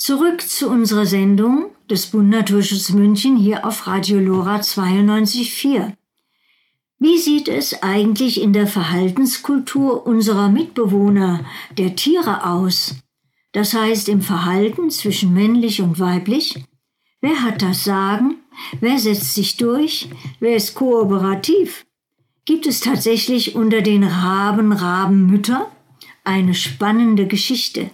Zurück zu unserer Sendung des Bund Naturschutz München hier auf Radio Lora 92.4. Wie sieht es eigentlich in der Verhaltenskultur unserer Mitbewohner, der Tiere aus? Das heißt im Verhalten zwischen männlich und weiblich? Wer hat das Sagen? Wer setzt sich durch? Wer ist kooperativ? Gibt es tatsächlich unter den Raben Rabenmütter? Eine spannende Geschichte.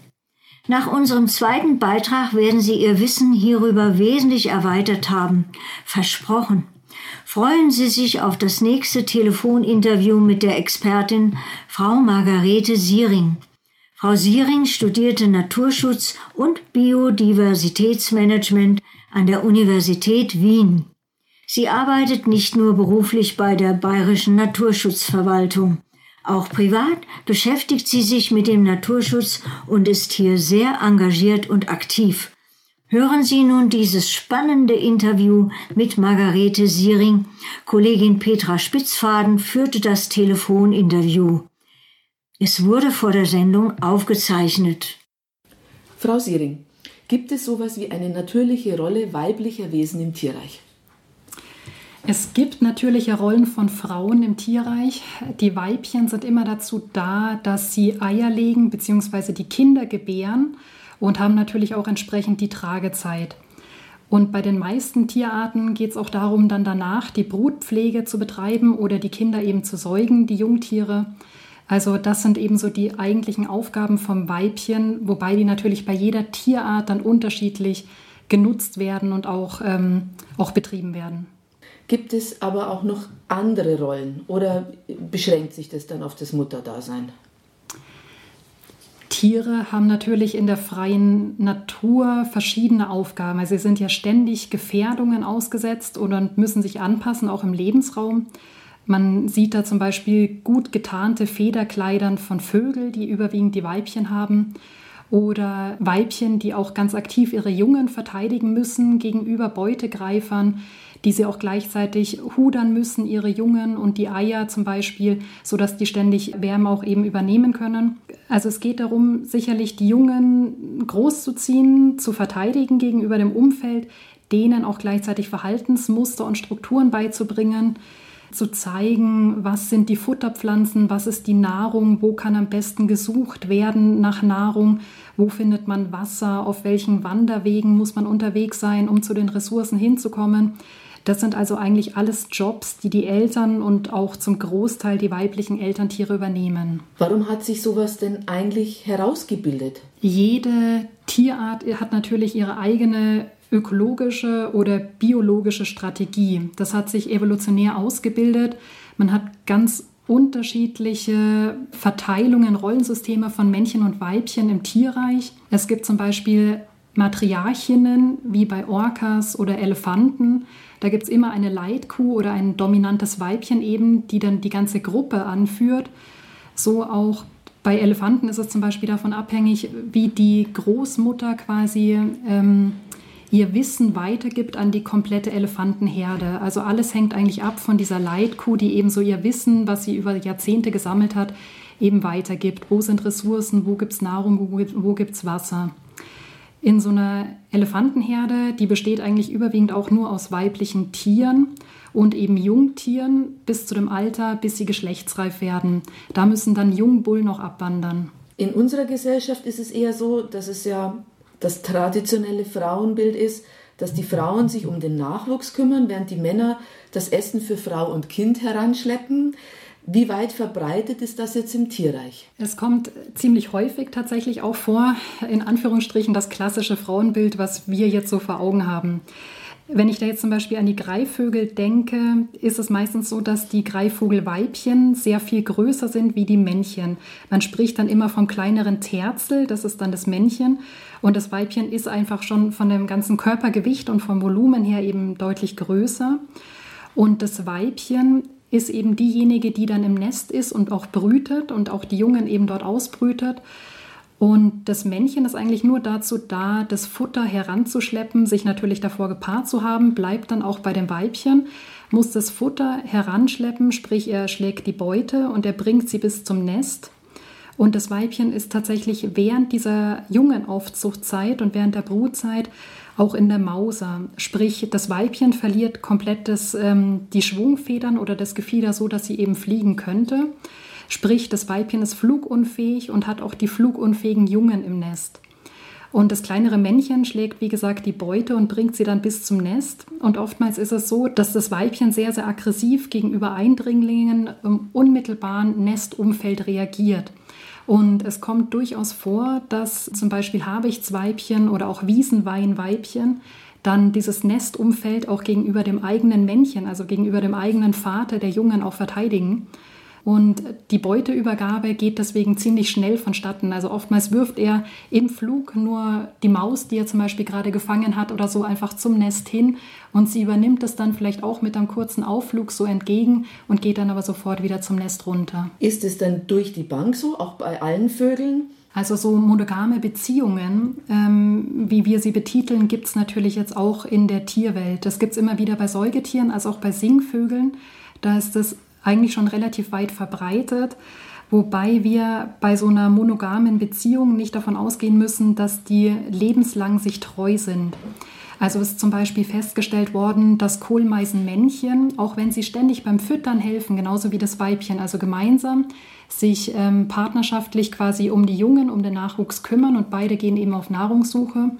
Nach unserem zweiten Beitrag werden Sie Ihr Wissen hierüber wesentlich erweitert haben. Versprochen. Freuen Sie sich auf das nächste Telefoninterview mit der Expertin Frau Margarete Siering. Frau Siering studierte Naturschutz und Biodiversitätsmanagement an der Universität Wien. Sie arbeitet nicht nur beruflich bei der Bayerischen Naturschutzverwaltung. Auch privat beschäftigt sie sich mit dem Naturschutz und ist hier sehr engagiert und aktiv. Hören Sie nun dieses spannende Interview mit Margarete Siering. Kollegin Petra Spitzfaden führte das Telefoninterview. Es wurde vor der Sendung aufgezeichnet. Frau Siering, gibt es sowas wie eine natürliche Rolle weiblicher Wesen im Tierreich? Es gibt natürliche Rollen von Frauen im Tierreich. Die Weibchen sind immer dazu da, dass sie Eier legen bzw. die Kinder gebären und haben natürlich auch entsprechend die Tragezeit. Und bei den meisten Tierarten geht es auch darum, dann danach die Brutpflege zu betreiben oder die Kinder eben zu säugen, die Jungtiere. Also das sind eben so die eigentlichen Aufgaben vom Weibchen, wobei die natürlich bei jeder Tierart dann unterschiedlich genutzt werden und auch, ähm, auch betrieben werden. Gibt es aber auch noch andere Rollen oder beschränkt sich das dann auf das Mutterdasein? Tiere haben natürlich in der freien Natur verschiedene Aufgaben. Also sie sind ja ständig Gefährdungen ausgesetzt oder müssen sich anpassen, auch im Lebensraum. Man sieht da zum Beispiel gut getarnte Federkleidern von Vögeln, die überwiegend die Weibchen haben. Oder Weibchen, die auch ganz aktiv ihre Jungen verteidigen müssen gegenüber Beutegreifern die sie auch gleichzeitig hudern müssen, ihre Jungen und die Eier zum Beispiel, sodass die ständig Wärme auch eben übernehmen können. Also es geht darum, sicherlich die Jungen großzuziehen, zu verteidigen gegenüber dem Umfeld, denen auch gleichzeitig Verhaltensmuster und Strukturen beizubringen zu zeigen, was sind die Futterpflanzen, was ist die Nahrung, wo kann am besten gesucht werden nach Nahrung, wo findet man Wasser, auf welchen Wanderwegen muss man unterwegs sein, um zu den Ressourcen hinzukommen. Das sind also eigentlich alles Jobs, die die Eltern und auch zum Großteil die weiblichen Elterntiere übernehmen. Warum hat sich sowas denn eigentlich herausgebildet? Jede Tierart hat natürlich ihre eigene ökologische oder biologische Strategie. Das hat sich evolutionär ausgebildet. Man hat ganz unterschiedliche Verteilungen, Rollensysteme von Männchen und Weibchen im Tierreich. Es gibt zum Beispiel Matriarchinnen wie bei Orcas oder Elefanten. Da gibt es immer eine Leitkuh oder ein dominantes Weibchen eben, die dann die ganze Gruppe anführt. So auch bei Elefanten ist es zum Beispiel davon abhängig, wie die Großmutter quasi ähm, ihr Wissen weitergibt an die komplette Elefantenherde. Also alles hängt eigentlich ab von dieser Leitkuh, die eben so ihr Wissen, was sie über Jahrzehnte gesammelt hat, eben weitergibt. Wo sind Ressourcen, wo gibt es Nahrung, wo, gibt es Wasser in so einer Elefantenherde, die besteht eigentlich überwiegend auch nur aus weiblichen Tieren und eben Jungtieren bis zu dem Alter, bis sie geschlechtsreif werden. Da müssen dann Jungbullen noch abwandern. In unserer Gesellschaft ist es eher so, dass es ja das traditionelle Frauenbild ist, dass die Frauen sich um den Nachwuchs kümmern, während die Männer das Essen für Frau und Kind heranschleppen. Wie weit verbreitet ist das jetzt im Tierreich? Es kommt ziemlich häufig tatsächlich auch vor, in Anführungsstrichen das klassische Frauenbild, was wir jetzt so vor Augen haben. Wenn ich da jetzt zum Beispiel an die Greifvögel denke, ist es meistens so, dass die Greifvogelweibchen sehr viel größer sind wie die Männchen. Man spricht dann immer vom kleineren Terzel, das ist dann das Männchen. Und das Weibchen ist einfach schon von dem ganzen Körpergewicht und vom Volumen her eben deutlich größer. Und das Weibchen ist eben diejenige, die dann im Nest ist und auch brütet und auch die Jungen eben dort ausbrütet. Und das Männchen ist eigentlich nur dazu da, das Futter heranzuschleppen, sich natürlich davor gepaart zu haben, bleibt dann auch bei dem Weibchen, muss das Futter heranschleppen, sprich er schlägt die Beute und er bringt sie bis zum Nest. Und das Weibchen ist tatsächlich während dieser jungen Aufzuchtzeit und während der Brutzeit auch in der Mauser. Sprich, das Weibchen verliert komplett das, ähm, die Schwungfedern oder das Gefieder so, dass sie eben fliegen könnte. Sprich, das Weibchen ist flugunfähig und hat auch die flugunfähigen Jungen im Nest. Und das kleinere Männchen schlägt, wie gesagt, die Beute und bringt sie dann bis zum Nest. Und oftmals ist es so, dass das Weibchen sehr, sehr aggressiv gegenüber Eindringlingen im unmittelbaren Nestumfeld reagiert. Und es kommt durchaus vor, dass zum Beispiel Habichtsweibchen oder auch Wiesenweinweibchen dann dieses Nestumfeld auch gegenüber dem eigenen Männchen, also gegenüber dem eigenen Vater der Jungen auch verteidigen. Und die Beuteübergabe geht deswegen ziemlich schnell vonstatten. Also oftmals wirft er im Flug nur die Maus, die er zum Beispiel gerade gefangen hat oder so, einfach zum Nest hin. Und sie übernimmt es dann vielleicht auch mit einem kurzen Aufflug so entgegen und geht dann aber sofort wieder zum Nest runter. Ist es dann durch die Bank so, auch bei allen Vögeln? Also so monogame Beziehungen, ähm, wie wir sie betiteln, gibt es natürlich jetzt auch in der Tierwelt. Das gibt es immer wieder bei Säugetieren, als auch bei Singvögeln. Da ist es eigentlich schon relativ weit verbreitet, wobei wir bei so einer monogamen Beziehung nicht davon ausgehen müssen, dass die lebenslang sich treu sind. Also ist zum Beispiel festgestellt worden, dass Kohlmeisenmännchen, auch wenn sie ständig beim Füttern helfen, genauso wie das Weibchen, also gemeinsam sich ähm, partnerschaftlich quasi um die Jungen, um den Nachwuchs kümmern und beide gehen eben auf Nahrungssuche,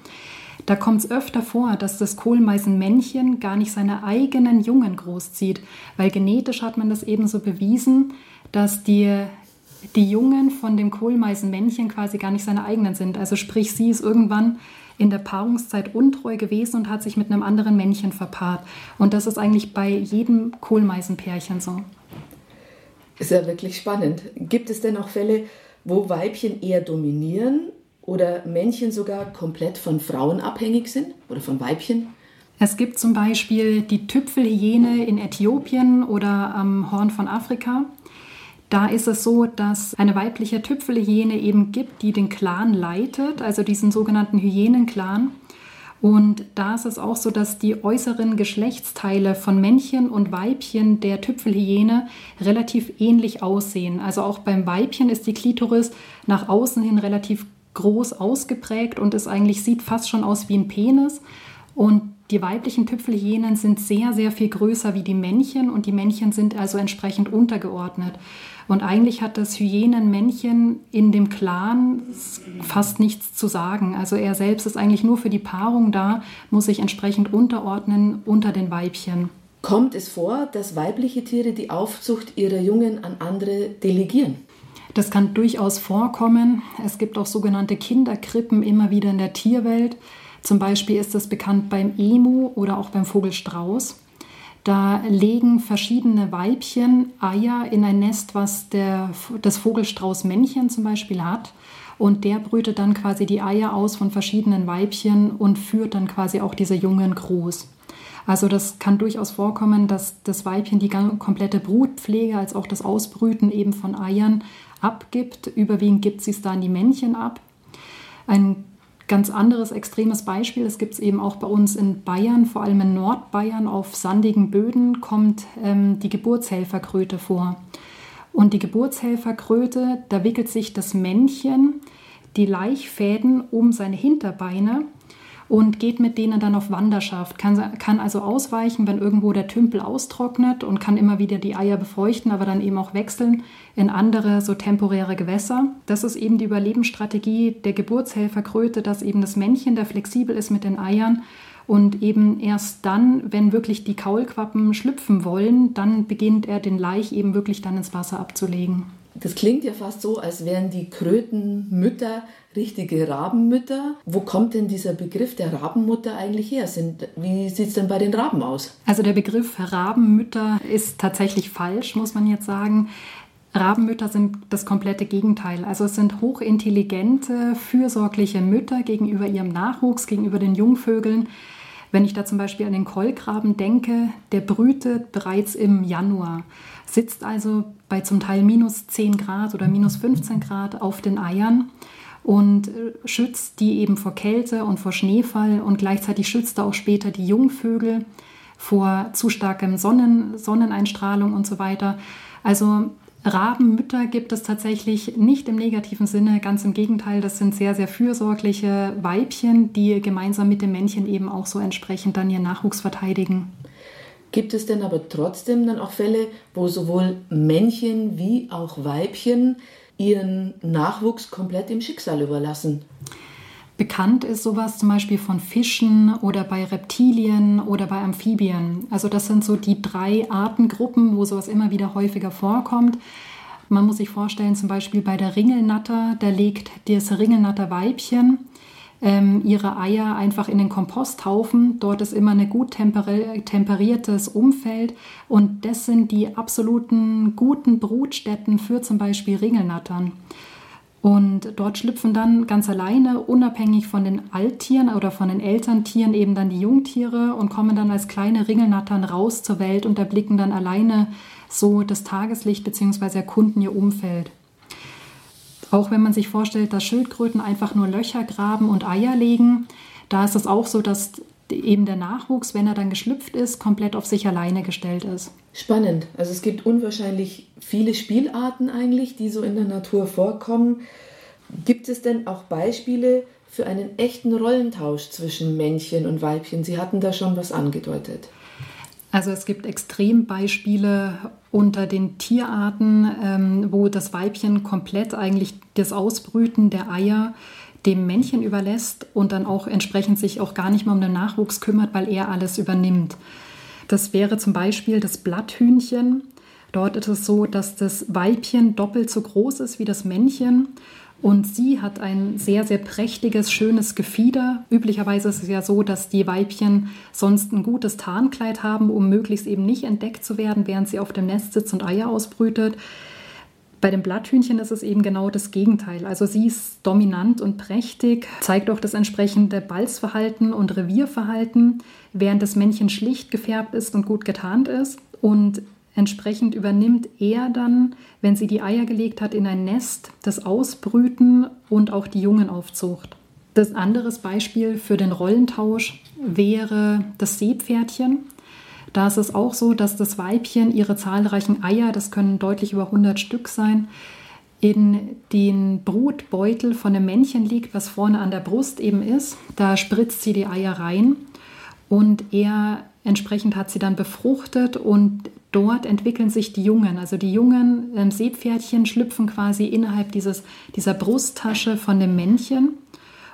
da kommt es öfter vor, dass das Kohlmeisenmännchen gar nicht seine eigenen Jungen großzieht, weil genetisch hat man das ebenso bewiesen, dass die, die Jungen von dem Kohlmeisenmännchen quasi gar nicht seine eigenen sind. Also sprich, sie ist irgendwann in der Paarungszeit untreu gewesen und hat sich mit einem anderen Männchen verpaart. Und das ist eigentlich bei jedem Kohlmeisenpärchen so. Ist ja wirklich spannend. Gibt es denn auch Fälle, wo Weibchen eher dominieren oder Männchen sogar komplett von Frauen abhängig sind oder von Weibchen? Es gibt zum Beispiel die Tüpfelhyäne in Äthiopien oder am Horn von Afrika. Da ist es so, dass eine weibliche Tüpfelhyäne eben gibt, die den Clan leitet, also diesen sogenannten Hyänenclan. Und da ist es auch so, dass die äußeren Geschlechtsteile von Männchen und Weibchen der Tüpfelhyäne relativ ähnlich aussehen. Also auch beim Weibchen ist die Klitoris nach außen hin relativ groß ausgeprägt und es eigentlich sieht fast schon aus wie ein Penis. Und die weiblichen Tüpfelhyänen sind sehr, sehr viel größer wie die Männchen und die Männchen sind also entsprechend untergeordnet. Und eigentlich hat das Hyänenmännchen in dem Clan fast nichts zu sagen. Also er selbst ist eigentlich nur für die Paarung da, muss sich entsprechend unterordnen unter den Weibchen. Kommt es vor, dass weibliche Tiere die Aufzucht ihrer Jungen an andere delegieren? Das kann durchaus vorkommen. Es gibt auch sogenannte Kinderkrippen immer wieder in der Tierwelt. Zum Beispiel ist das bekannt beim Emu oder auch beim Vogelstrauß. Da legen verschiedene Weibchen Eier in ein Nest, was der, das Vogelstraußmännchen zum Beispiel hat. Und der brütet dann quasi die Eier aus von verschiedenen Weibchen und führt dann quasi auch diese Jungen groß. Also das kann durchaus vorkommen, dass das Weibchen die komplette Brutpflege als auch das Ausbrüten eben von Eiern abgibt. Überwiegend gibt sie es da an die Männchen ab. Ein ganz anderes extremes Beispiel, das gibt es eben auch bei uns in Bayern, vor allem in Nordbayern auf sandigen Böden kommt ähm, die Geburtshelferkröte vor. Und die Geburtshelferkröte, da wickelt sich das Männchen die Laichfäden um seine Hinterbeine und geht mit denen dann auf Wanderschaft, kann, kann also ausweichen, wenn irgendwo der Tümpel austrocknet und kann immer wieder die Eier befeuchten, aber dann eben auch wechseln in andere so temporäre Gewässer. Das ist eben die Überlebensstrategie der Geburtshelferkröte, dass eben das Männchen, der flexibel ist mit den Eiern und eben erst dann, wenn wirklich die Kaulquappen schlüpfen wollen, dann beginnt er den Laich eben wirklich dann ins Wasser abzulegen. Das klingt ja fast so, als wären die Krötenmütter richtige Rabenmütter. Wo kommt denn dieser Begriff der Rabenmutter eigentlich her? Sind, wie sieht es denn bei den Raben aus? Also der Begriff Rabenmütter ist tatsächlich falsch, muss man jetzt sagen. Rabenmütter sind das komplette Gegenteil. Also es sind hochintelligente, fürsorgliche Mütter gegenüber ihrem Nachwuchs, gegenüber den Jungvögeln. Wenn ich da zum Beispiel an den Kolkraben denke, der brütet bereits im Januar sitzt also bei zum Teil minus 10 Grad oder minus 15 Grad auf den Eiern und äh, schützt die eben vor Kälte und vor Schneefall und gleichzeitig schützt er auch später die Jungvögel vor zu starkem Sonnen, Sonneneinstrahlung und so weiter. Also Rabenmütter gibt es tatsächlich nicht im negativen Sinne, ganz im Gegenteil, das sind sehr, sehr fürsorgliche Weibchen, die gemeinsam mit dem Männchen eben auch so entsprechend dann ihren Nachwuchs verteidigen. Gibt es denn aber trotzdem dann auch Fälle, wo sowohl Männchen wie auch Weibchen ihren Nachwuchs komplett im Schicksal überlassen? Bekannt ist sowas zum Beispiel von Fischen oder bei Reptilien oder bei Amphibien. Also das sind so die drei Artengruppen, wo sowas immer wieder häufiger vorkommt. Man muss sich vorstellen, zum Beispiel bei der Ringelnatter, da legt das Ringelnatter-Weibchen ähm, ihre Eier einfach in den Komposthaufen. Dort ist immer ein gut temperiertes Umfeld und das sind die absoluten guten Brutstätten für zum Beispiel Ringelnattern. Und dort schlüpfen dann ganz alleine, unabhängig von den Alttieren oder von den Elterntieren, eben dann die Jungtiere und kommen dann als kleine Ringelnattern raus zur Welt und erblicken dann alleine so das Tageslicht bzw. erkunden ihr Umfeld. Auch wenn man sich vorstellt, dass Schildkröten einfach nur Löcher graben und Eier legen, da ist es auch so, dass eben der Nachwuchs, wenn er dann geschlüpft ist, komplett auf sich alleine gestellt ist. Spannend. Also es gibt unwahrscheinlich viele Spielarten eigentlich, die so in der Natur vorkommen. Gibt es denn auch Beispiele für einen echten Rollentausch zwischen Männchen und Weibchen? Sie hatten da schon was angedeutet. Also es gibt Extrembeispiele unter den Tierarten, ähm, wo das Weibchen komplett eigentlich das Ausbrüten der Eier dem Männchen überlässt und dann auch entsprechend sich auch gar nicht mehr um den Nachwuchs kümmert, weil er alles übernimmt. Das wäre zum Beispiel das Blatthühnchen. Dort ist es so, dass das Weibchen doppelt so groß ist wie das Männchen und sie hat ein sehr, sehr prächtiges, schönes Gefieder. Üblicherweise ist es ja so, dass die Weibchen sonst ein gutes Tarnkleid haben, um möglichst eben nicht entdeckt zu werden, während sie auf dem Nest sitzt und Eier ausbrütet. Bei dem Blatthühnchen ist es eben genau das Gegenteil. Also sie ist dominant und prächtig, zeigt auch das entsprechende Balzverhalten und Revierverhalten, während das Männchen schlicht gefärbt ist und gut getarnt ist. Und entsprechend übernimmt er dann, wenn sie die Eier gelegt hat, in ein Nest das Ausbrüten und auch die Jungenaufzucht. Das andere Beispiel für den Rollentausch wäre das Seepferdchen. Da ist es auch so, dass das Weibchen ihre zahlreichen Eier, das können deutlich über 100 Stück sein, in den Brutbeutel von dem Männchen liegt, was vorne an der Brust eben ist. Da spritzt sie die Eier rein und er entsprechend hat sie dann befruchtet und dort entwickeln sich die Jungen. Also die jungen ähm, Seepferdchen schlüpfen quasi innerhalb dieses, dieser Brusttasche von dem Männchen.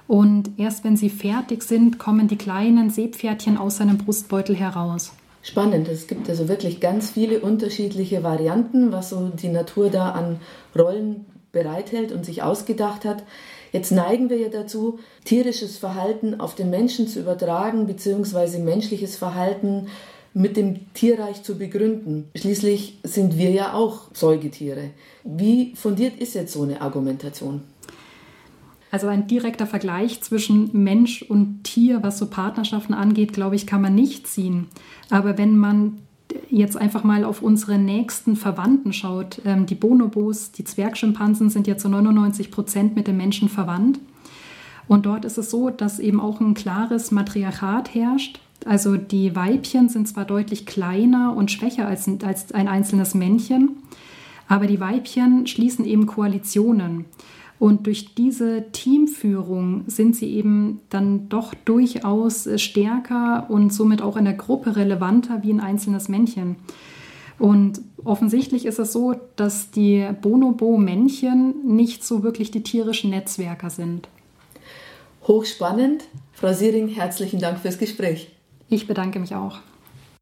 Und erst wenn sie fertig sind, kommen die kleinen Seepferdchen aus seinem Brustbeutel heraus. Spannend, es gibt also wirklich ganz viele unterschiedliche Varianten, was so die Natur da an Rollen bereithält und sich ausgedacht hat. Jetzt neigen wir ja dazu, tierisches Verhalten auf den Menschen zu übertragen, beziehungsweise menschliches Verhalten mit dem Tierreich zu begründen. Schließlich sind wir ja auch Säugetiere. Wie fundiert ist jetzt so eine Argumentation? Also ein direkter Vergleich zwischen Mensch und Tier, was so Partnerschaften angeht, glaube ich, kann man nicht ziehen. Aber wenn man jetzt einfach mal auf unsere nächsten Verwandten schaut, ähm, die Bonobos, die Zwergschimpansen sind ja zu 99 Prozent mit den Menschen verwandt. Und dort ist es so, dass eben auch ein klares Matriarchat herrscht. Also die Weibchen sind zwar deutlich kleiner und schwächer als, als ein einzelnes Männchen, aber die Weibchen schließen eben Koalitionen. Und durch diese Teamführung sind sie eben dann doch durchaus stärker und somit auch in der Gruppe relevanter wie ein einzelnes Männchen. Und offensichtlich ist es so, dass die Bonobo-Männchen nicht so wirklich die tierischen Netzwerker sind. Hochspannend. Frau Siering, herzlichen Dank fürs Gespräch. Ich bedanke mich auch.